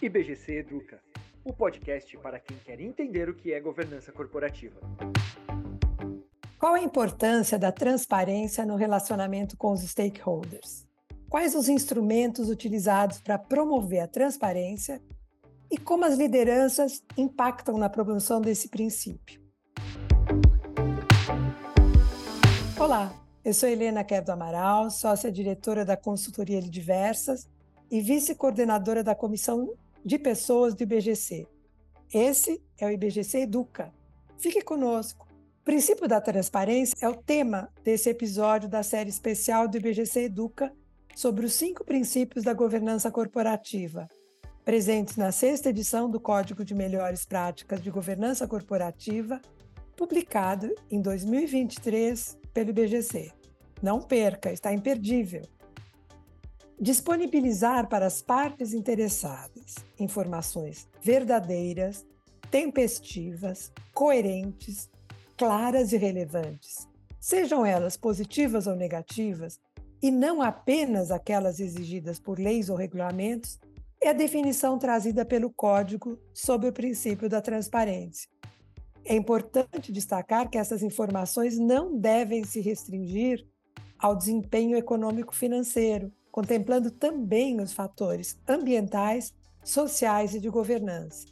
IBGC Educa, o podcast para quem quer entender o que é governança corporativa. Qual a importância da transparência no relacionamento com os stakeholders? Quais os instrumentos utilizados para promover a transparência e como as lideranças impactam na promoção desse princípio? Olá, eu sou Helena Quebdo Amaral, sócia-diretora da consultoria Diversas e vice-coordenadora da Comissão de pessoas do IBGC. Esse é o IBGC Educa. Fique conosco. O princípio da transparência é o tema desse episódio da série especial do IBGC Educa sobre os cinco princípios da governança corporativa, presentes na sexta edição do Código de Melhores Práticas de Governança Corporativa, publicado em 2023 pelo IBGC. Não perca, está imperdível disponibilizar para as partes interessadas informações verdadeiras, tempestivas, coerentes, claras e relevantes, sejam elas positivas ou negativas, e não apenas aquelas exigidas por leis ou regulamentos, é a definição trazida pelo Código sobre o princípio da transparência. É importante destacar que essas informações não devem se restringir ao desempenho econômico-financeiro, contemplando também os fatores ambientais, sociais e de governança.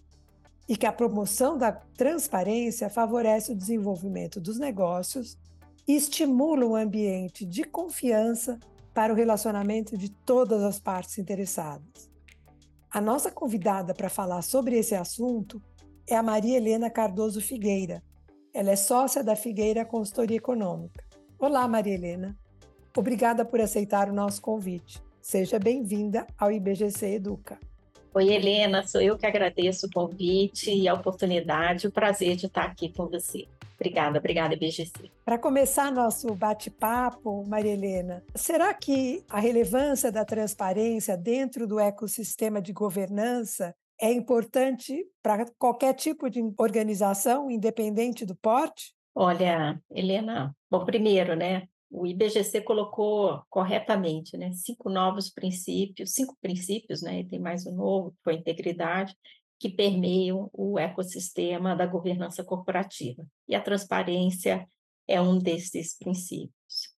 E que a promoção da transparência favorece o desenvolvimento dos negócios e estimula um ambiente de confiança para o relacionamento de todas as partes interessadas. A nossa convidada para falar sobre esse assunto é a Maria Helena Cardoso Figueira. Ela é sócia da Figueira Consultoria Econômica. Olá, Maria Helena. Obrigada por aceitar o nosso convite. Seja bem-vinda ao IBGC Educa. Oi, Helena, sou eu que agradeço o convite e a oportunidade, o prazer de estar aqui com você. Obrigada, obrigada, IBGC. Para começar nosso bate-papo, Maria Helena, será que a relevância da transparência dentro do ecossistema de governança é importante para qualquer tipo de organização, independente do porte? Olha, Helena, bom, primeiro, né, o IBGC colocou corretamente, né, cinco novos princípios, cinco princípios, né, e tem mais um novo, que foi a integridade, que permeiam o ecossistema da governança corporativa. E a transparência é um desses princípios.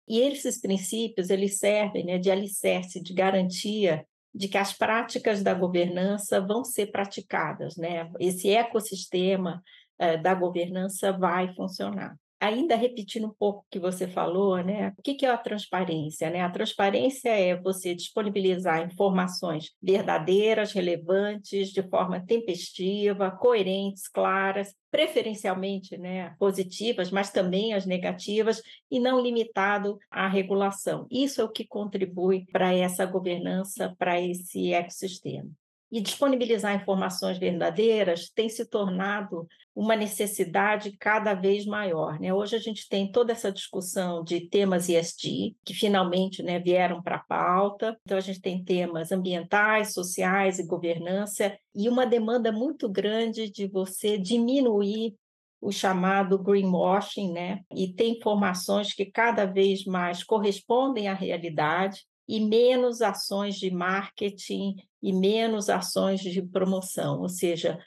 E esses princípios, eles servem né, de alicerce, de garantia de que as práticas da governança vão ser praticadas, né? Esse ecossistema eh, da governança vai funcionar ainda repetindo um pouco o que você falou, né? O que é a transparência? Né? A transparência é você disponibilizar informações verdadeiras, relevantes, de forma tempestiva, coerentes, claras, preferencialmente né, positivas, mas também as negativas, e não limitado à regulação. Isso é o que contribui para essa governança, para esse ecossistema. E disponibilizar informações verdadeiras tem se tornado uma necessidade cada vez maior. Né? Hoje a gente tem toda essa discussão de temas ESG, que finalmente né, vieram para a pauta. Então, a gente tem temas ambientais, sociais e governança, e uma demanda muito grande de você diminuir o chamado greenwashing, né? E tem informações que cada vez mais correspondem à realidade e menos ações de marketing e menos ações de promoção, ou seja,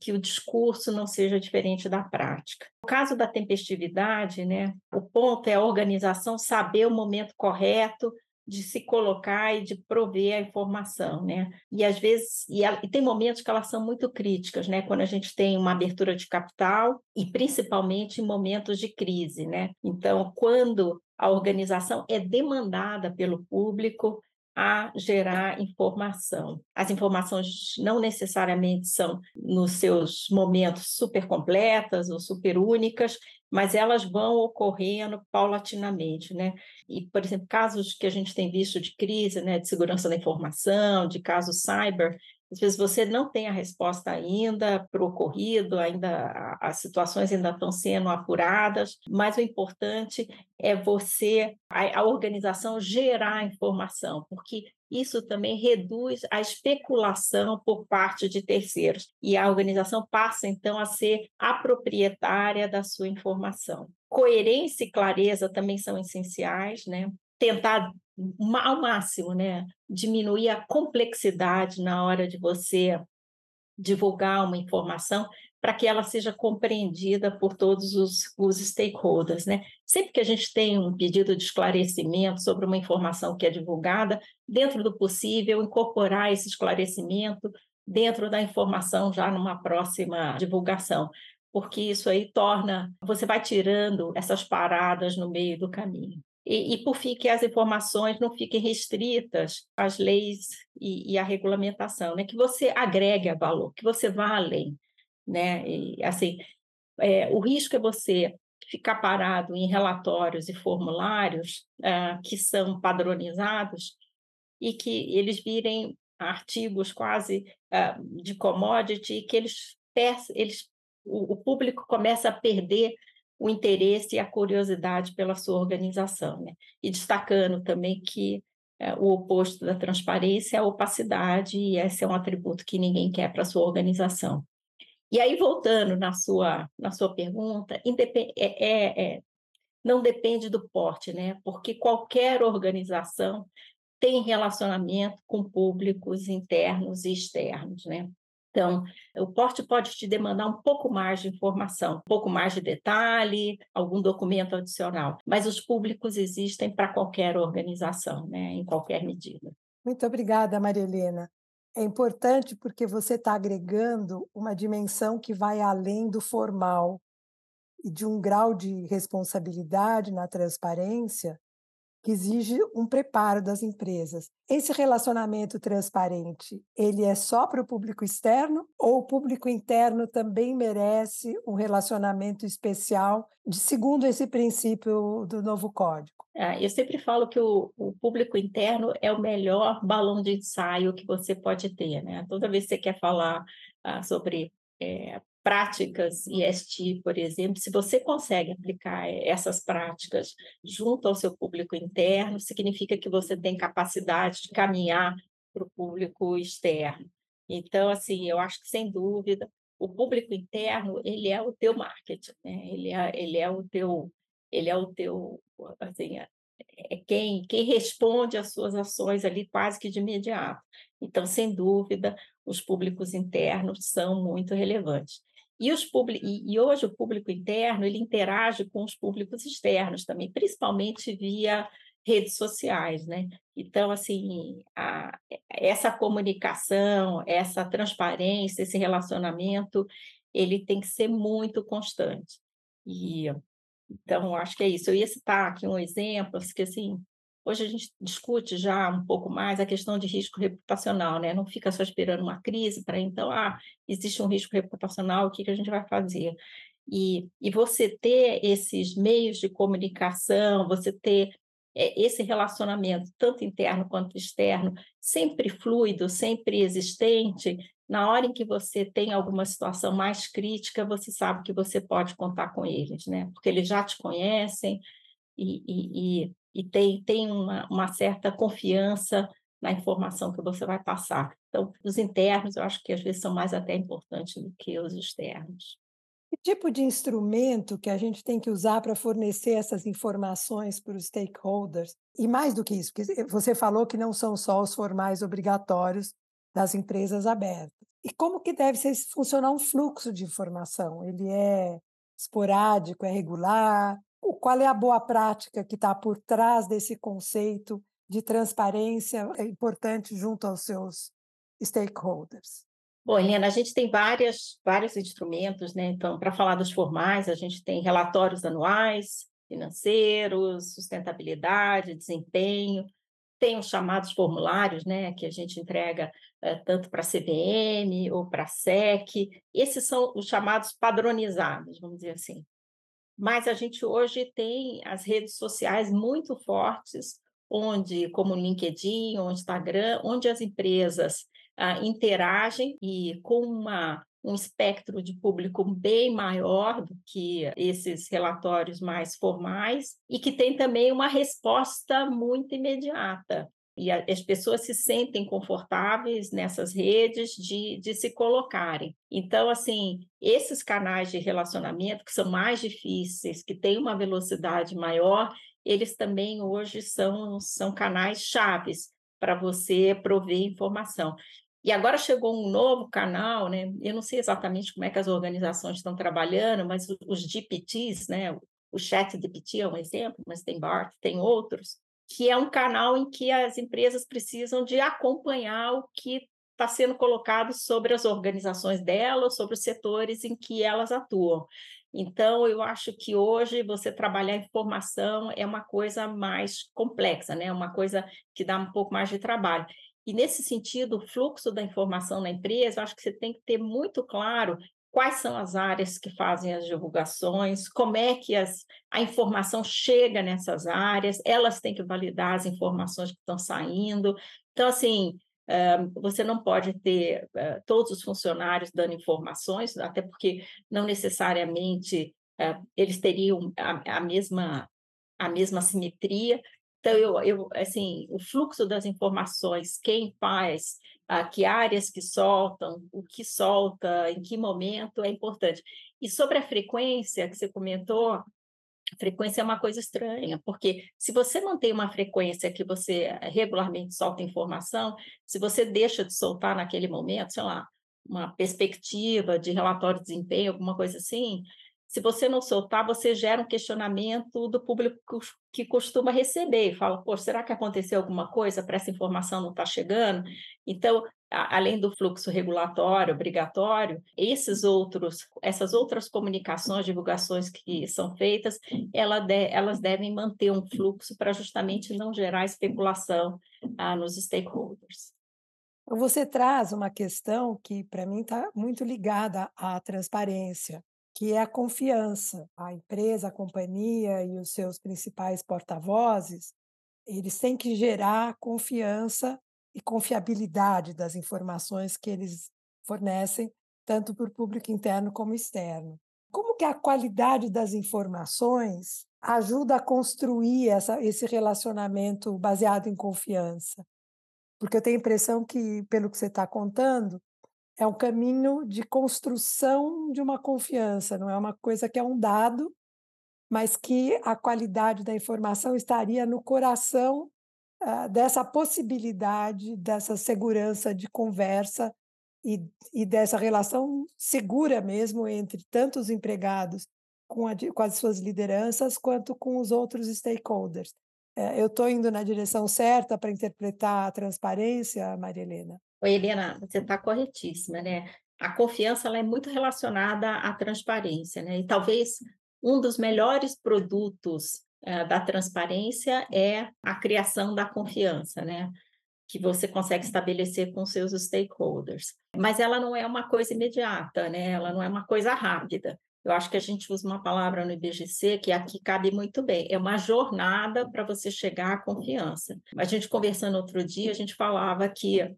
que o discurso não seja diferente da prática. No caso da tempestividade, né, o ponto é a organização saber o momento correto de se colocar e de prover a informação, né? E às vezes, e, ela, e, tem momentos que elas são muito críticas, né? Quando a gente tem uma abertura de capital e principalmente em momentos de crise, né? Então, quando a organização é demandada pelo público a gerar informação. As informações não necessariamente são nos seus momentos super completas ou super únicas, mas elas vão ocorrendo paulatinamente, né? E, por exemplo, casos que a gente tem visto de crise, né, de segurança da informação, de casos cyber, às vezes você não tem a resposta ainda para o ocorrido, ainda as situações ainda estão sendo apuradas, mas o importante é você, a, a organização gerar informação, porque isso também reduz a especulação por parte de terceiros e a organização passa então a ser a proprietária da sua informação. Coerência e clareza também são essenciais, né? Tentar ao máximo, né, diminuir a complexidade na hora de você divulgar uma informação para que ela seja compreendida por todos os, os stakeholders. Né? Sempre que a gente tem um pedido de esclarecimento sobre uma informação que é divulgada, dentro do possível, incorporar esse esclarecimento dentro da informação já numa próxima divulgação, porque isso aí torna, você vai tirando essas paradas no meio do caminho. E, e, por fim, que as informações não fiquem restritas às leis e, e à regulamentação, né? que você agregue valor, que você vá além. Né? E, assim, é, o risco é você ficar parado em relatórios e formulários uh, que são padronizados e que eles virem artigos quase uh, de commodity que eles, eles o, o público começa a perder o interesse e a curiosidade pela sua organização. Né? E destacando também que é, o oposto da transparência é a opacidade, e esse é um atributo que ninguém quer para sua organização. E aí, voltando na sua, na sua pergunta, é, é, é, não depende do porte, né? porque qualquer organização tem relacionamento com públicos internos e externos. Né? Então, o porte pode te demandar um pouco mais de informação, um pouco mais de detalhe, algum documento adicional, mas os públicos existem para qualquer organização, né, em qualquer medida. Muito obrigada, Maria Helena. É importante porque você está agregando uma dimensão que vai além do formal e de um grau de responsabilidade na transparência que exige um preparo das empresas. Esse relacionamento transparente, ele é só para o público externo ou o público interno também merece um relacionamento especial, de segundo esse princípio do novo código? É, eu sempre falo que o, o, público interno é o melhor balão de ensaio que você pode ter, né? Toda vez que você quer falar ah, sobre é, práticas IST, por exemplo, se você consegue aplicar essas práticas junto ao seu público interno, significa que você tem capacidade de caminhar para o público externo. Então, assim, eu acho que sem dúvida o público interno ele é o teu marketing, né? ele é ele é o teu ele é o teu assim é quem quem responde às suas ações ali quase que de imediato. Então, sem dúvida, os públicos internos são muito relevantes. E, os e, e hoje o público interno ele interage com os públicos externos também, principalmente via redes sociais, né? Então, assim, a, essa comunicação, essa transparência, esse relacionamento, ele tem que ser muito constante. E então, acho que é isso. Eu ia citar aqui um exemplo, que assim, Hoje a gente discute já um pouco mais a questão de risco reputacional, né? Não fica só esperando uma crise para então, ah, existe um risco reputacional, o que, que a gente vai fazer? E, e você ter esses meios de comunicação, você ter é, esse relacionamento, tanto interno quanto externo, sempre fluido, sempre existente, na hora em que você tem alguma situação mais crítica, você sabe que você pode contar com eles, né? Porque eles já te conhecem e, e, e e tem, tem uma, uma certa confiança na informação que você vai passar. Então, os internos, eu acho que às vezes são mais até importantes do que os externos. Que tipo de instrumento que a gente tem que usar para fornecer essas informações para os stakeholders? E mais do que isso, porque você falou que não são só os formais obrigatórios das empresas abertas. E como que deve ser, funcionar um fluxo de informação? Ele é esporádico, é regular? Qual é a boa prática que está por trás desse conceito de transparência é importante junto aos seus stakeholders? Bom, Helena, a gente tem várias, vários instrumentos, né? Então, para falar dos formais, a gente tem relatórios anuais, financeiros, sustentabilidade, desempenho, tem os chamados formulários, né, que a gente entrega é, tanto para a CVM ou para a SEC. Esses são os chamados padronizados, vamos dizer assim mas a gente hoje tem as redes sociais muito fortes, onde, como o LinkedIn, o Instagram, onde as empresas ah, interagem e com uma, um espectro de público bem maior do que esses relatórios mais formais e que tem também uma resposta muito imediata e as pessoas se sentem confortáveis nessas redes de, de se colocarem. Então, assim, esses canais de relacionamento que são mais difíceis, que têm uma velocidade maior, eles também hoje são, são canais chaves para você prover informação. E agora chegou um novo canal, né? Eu não sei exatamente como é que as organizações estão trabalhando, mas os GPTs, né? O Chat GPT é um exemplo, mas tem BART, tem outros, que é um canal em que as empresas precisam de acompanhar o que está sendo colocado sobre as organizações delas, sobre os setores em que elas atuam. Então, eu acho que hoje você trabalhar informação é uma coisa mais complexa, né? uma coisa que dá um pouco mais de trabalho. E, nesse sentido, o fluxo da informação na empresa, eu acho que você tem que ter muito claro quais são as áreas que fazem as divulgações, como é que as, a informação chega nessas áreas, elas têm que validar as informações que estão saindo. Então, assim, você não pode ter todos os funcionários dando informações, até porque não necessariamente eles teriam a, a, mesma, a mesma simetria. Então, eu, eu, assim, o fluxo das informações, quem faz, uh, que áreas que soltam, o que solta, em que momento é importante. E sobre a frequência que você comentou, frequência é uma coisa estranha, porque se você tem uma frequência que você regularmente solta informação, se você deixa de soltar naquele momento, sei lá, uma perspectiva de relatório de desempenho, alguma coisa assim, se você não soltar, você gera um questionamento do público que costuma receber, fala, pô, será que aconteceu alguma coisa para essa informação não estar tá chegando? Então, a, além do fluxo regulatório obrigatório, esses outros, essas outras comunicações, divulgações que são feitas, ela de, elas devem manter um fluxo para justamente não gerar especulação ah, nos stakeholders. Você traz uma questão que, para mim, está muito ligada à transparência que é a confiança. A empresa, a companhia e os seus principais porta-vozes, eles têm que gerar confiança e confiabilidade das informações que eles fornecem, tanto para o público interno como externo. Como que a qualidade das informações ajuda a construir essa, esse relacionamento baseado em confiança? Porque eu tenho a impressão que, pelo que você está contando, é um caminho de construção de uma confiança, não é uma coisa que é um dado, mas que a qualidade da informação estaria no coração uh, dessa possibilidade, dessa segurança de conversa e, e, dessa relação segura mesmo entre tanto os empregados com, a, com as suas lideranças quanto com os outros stakeholders. É, eu estou indo na direção certa para interpretar a transparência, Maria Helena? Oi, Helena, você está corretíssima, né? A confiança ela é muito relacionada à transparência, né? E talvez um dos melhores produtos uh, da transparência é a criação da confiança, né? Que você consegue estabelecer com seus stakeholders. Mas ela não é uma coisa imediata, né? Ela não é uma coisa rápida. Eu acho que a gente usa uma palavra no IBGC que aqui cabe muito bem. É uma jornada para você chegar à confiança. A gente conversando outro dia, a gente falava que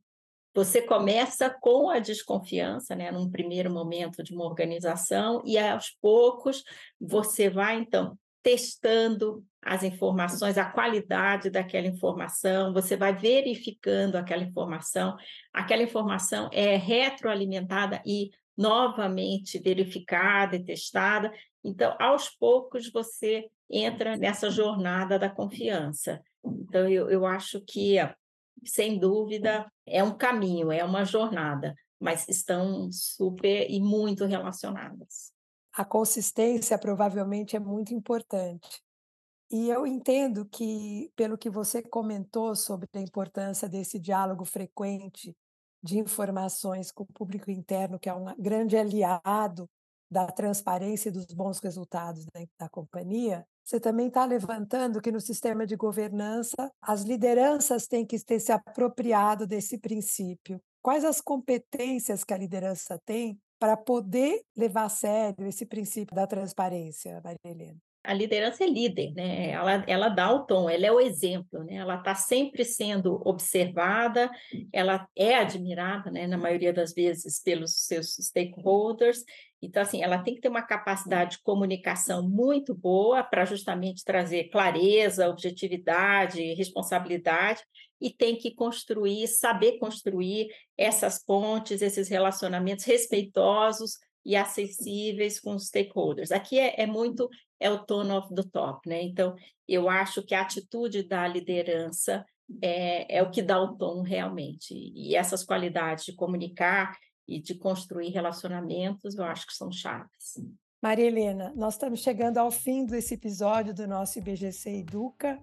você começa com a desconfiança, né, num primeiro momento de uma organização, e aos poucos você vai, então, testando as informações, a qualidade daquela informação, você vai verificando aquela informação, aquela informação é retroalimentada e novamente verificada e testada. Então, aos poucos, você entra nessa jornada da confiança. Então, eu, eu acho que sem dúvida, é um caminho, é uma jornada, mas estão super e muito relacionadas. A consistência provavelmente é muito importante. E eu entendo que, pelo que você comentou sobre a importância desse diálogo frequente de informações com o público interno, que é um grande aliado da transparência e dos bons resultados da, da companhia, você também está levantando que no sistema de governança as lideranças têm que ter se apropriado desse princípio. Quais as competências que a liderança tem para poder levar a sério esse princípio da transparência, Maria Helena? A liderança é líder, né? Ela, ela dá o tom, ela é o exemplo, né? Ela está sempre sendo observada, ela é admirada, né? Na maioria das vezes pelos seus stakeholders. Então, assim, ela tem que ter uma capacidade de comunicação muito boa para justamente trazer clareza, objetividade, responsabilidade e tem que construir, saber construir essas pontes, esses relacionamentos respeitosos e acessíveis com os stakeholders. Aqui é, é muito é o tone of the top, né? Então, eu acho que a atitude da liderança é, é o que dá o tom realmente. E essas qualidades de comunicar e de construir relacionamentos, eu acho que são chaves. Maria Helena, nós estamos chegando ao fim desse episódio do nosso IBGC Educa.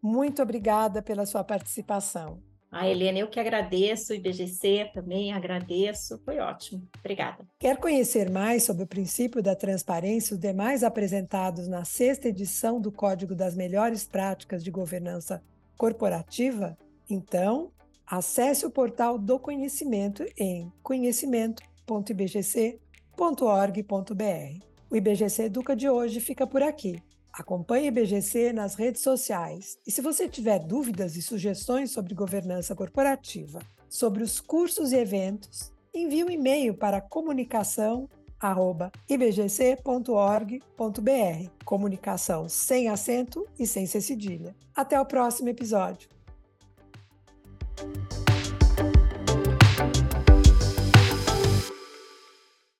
Muito obrigada pela sua participação. A Helena, eu que agradeço, o IBGC também agradeço, foi ótimo. Obrigada. Quer conhecer mais sobre o princípio da transparência e os demais apresentados na sexta edição do Código das Melhores Práticas de Governança Corporativa? Então, acesse o portal do conhecimento em conhecimento.ibgc.org.br. O IBGC Educa de hoje fica por aqui. Acompanhe o IBGC nas redes sociais. E se você tiver dúvidas e sugestões sobre governança corporativa, sobre os cursos e eventos, envie um e-mail para comunicação@ibgc.org.br. Comunicação sem acento e sem cedilha. Até o próximo episódio.